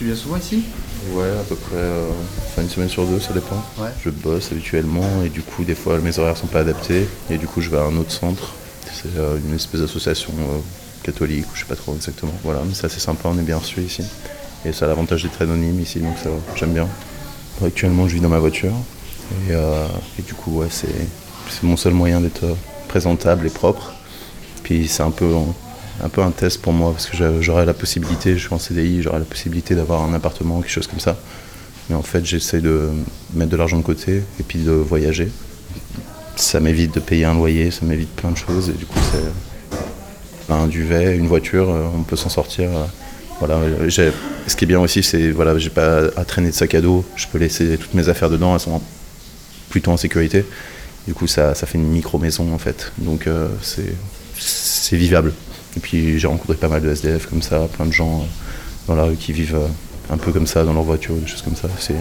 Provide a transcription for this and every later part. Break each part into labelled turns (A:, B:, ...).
A: Tu viens souvent ici?
B: Ouais, à peu près euh, enfin, une semaine sur deux, ça dépend.
A: Ouais.
B: Je bosse habituellement et du coup, des fois, mes horaires sont pas adaptés et du coup, je vais à un autre centre. C'est euh, une espèce d'association euh, catholique ou je sais pas trop exactement. Voilà, mais c'est assez sympa, on est bien reçu ici. Et ça a l'avantage d'être anonyme ici, donc ça, j'aime bien. Actuellement, je vis dans ma voiture et, et du coup, ouais, c'est mon seul moyen d'être présentable et propre. Puis c'est un peu, un peu un test pour moi parce que j'a- j'aurais la possibilité, je suis en CDI, j'aurais la possibilité d'avoir un appartement, quelque chose comme ça. Mais en fait, j'essaie de mettre de l'argent de côté et puis de voyager. Ça m'évite de payer un loyer, ça m'évite plein de choses et du coup, c'est un duvet, une voiture, euh, on peut s'en sortir. euh, Voilà, ce qui est bien aussi, c'est voilà, j'ai pas à traîner de sac à dos, je peux laisser toutes mes affaires dedans, elles sont plutôt en sécurité. Du coup, ça, ça fait une micro-maison en fait. Donc, euh, c'est vivable. Et puis, j'ai rencontré pas mal de SDF comme ça, plein de gens euh, dans la rue qui vivent euh, un peu comme ça, dans leur voiture, des choses comme ça. C'est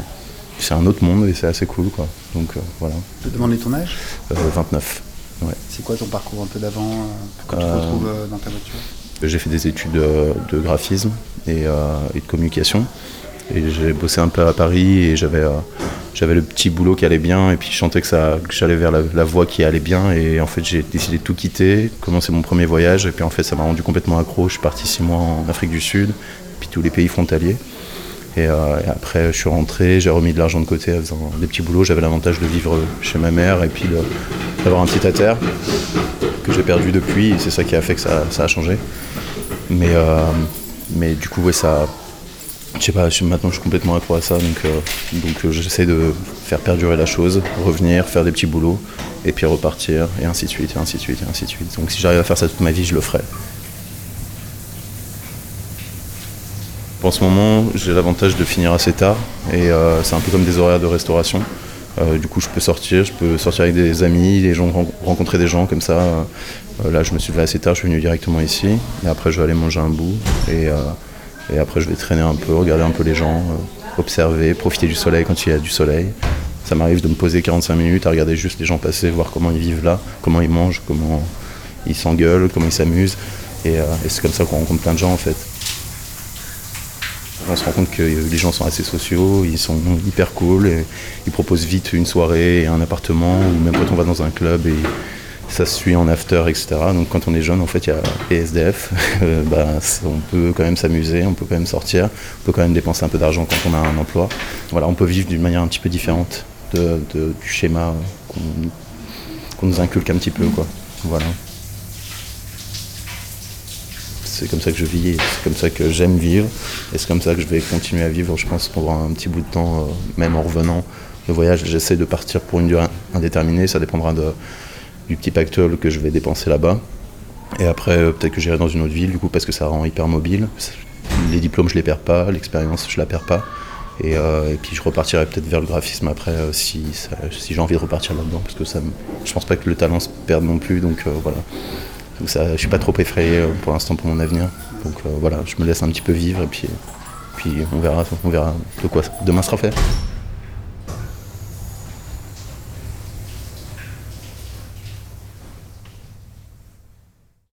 B: c'est un autre monde et c'est assez cool, quoi. Donc, euh, voilà.
A: Je peux demander ton âge?
B: Euh, 29. Ouais.
A: C'est quoi ton parcours un peu d'avant Quand tu te retrouves dans ta voiture?
B: J'ai fait des études de, graphisme et, et de communication. Et j'ai bossé un peu à Paris et j'avais j'avais le petit boulot qui allait bien et puis je sentais que, que j'allais vers la, la voie qui allait bien et en fait j'ai décidé de tout quitter, commencer mon premier voyage et puis en fait ça m'a rendu complètement accro. Je suis parti six mois en Afrique du Sud, puis tous les pays frontaliers. Et, euh, après je suis rentré, j'ai remis de l'argent de côté en faisant des petits boulots. J'avais l'avantage de vivre chez ma mère et puis d'avoir un petit à terre que j'ai perdu depuis et c'est ça qui a fait que ça, ça a changé. Mais, euh, mais du coup, ouais, ça. Je sais pas, maintenant je suis complètement accro à ça, donc, euh, donc euh, j'essaie de faire perdurer la chose, revenir, faire des petits boulots, et puis repartir, et ainsi de suite, et ainsi de suite, et ainsi de suite. Donc si j'arrive à faire ça toute ma vie, je le ferai. En ce moment, j'ai l'avantage de finir assez tard, et euh, c'est un peu comme des horaires de restauration. Du coup, je peux sortir, je peux sortir avec des amis, des gens, ren- rencontrer des gens comme ça. Là, je me suis levé assez tard, je suis venu directement ici. Et après, je vais aller manger un bout. Et, et après, je vais traîner un peu, regarder un peu les gens, euh, observer, profiter du soleil quand il y a du soleil. Ça m'arrive de me poser 45 minutes à regarder juste les gens passer, voir comment ils vivent là, comment ils mangent, comment ils s'engueulent, comment ils s'amusent. Et, euh, c'est comme ça qu'on rencontre plein de gens en fait. On se rend compte que les gens sont assez sociaux, ils sont hyper cool, et ils proposent vite une soirée et un appartement, ou même quand on va dans un club et ça se suit en after, etc. Donc quand on est jeune, en fait, il y a PSDF, euh, bah, on peut quand même s'amuser, on peut quand même sortir, on peut quand même dépenser un peu d'argent quand on a un emploi. Voilà, on peut vivre d'une manière un petit peu différente du schéma qu'on nous inculque un petit peu, quoi. Voilà. C'est comme ça que je vis, c'est comme ça que j'aime vivre, et c'est comme ça que je vais continuer à vivre, je pense, pendant un petit bout de temps, euh, même en revenant. Le voyage, j'essaie de partir pour une durée indéterminée, ça dépendra de, du petit pactole que je vais dépenser là-bas. Et après, euh, peut-être que j'irai dans une autre ville, du coup, parce que ça rend hyper mobile. Les diplômes, je les perds pas, l'expérience, je la perds pas. Et, euh, puis je repartirai peut-être vers le graphisme après, euh, si, j'ai envie de repartir là-dedans, parce que ça, je pense pas que le talent se perde non plus, donc voilà. Donc ça, je suis pas trop effrayé pour l'instant pour mon avenir. Donc voilà, je me laisse un petit peu vivre et puis, puis on verra, on verra de quoi demain sera fait.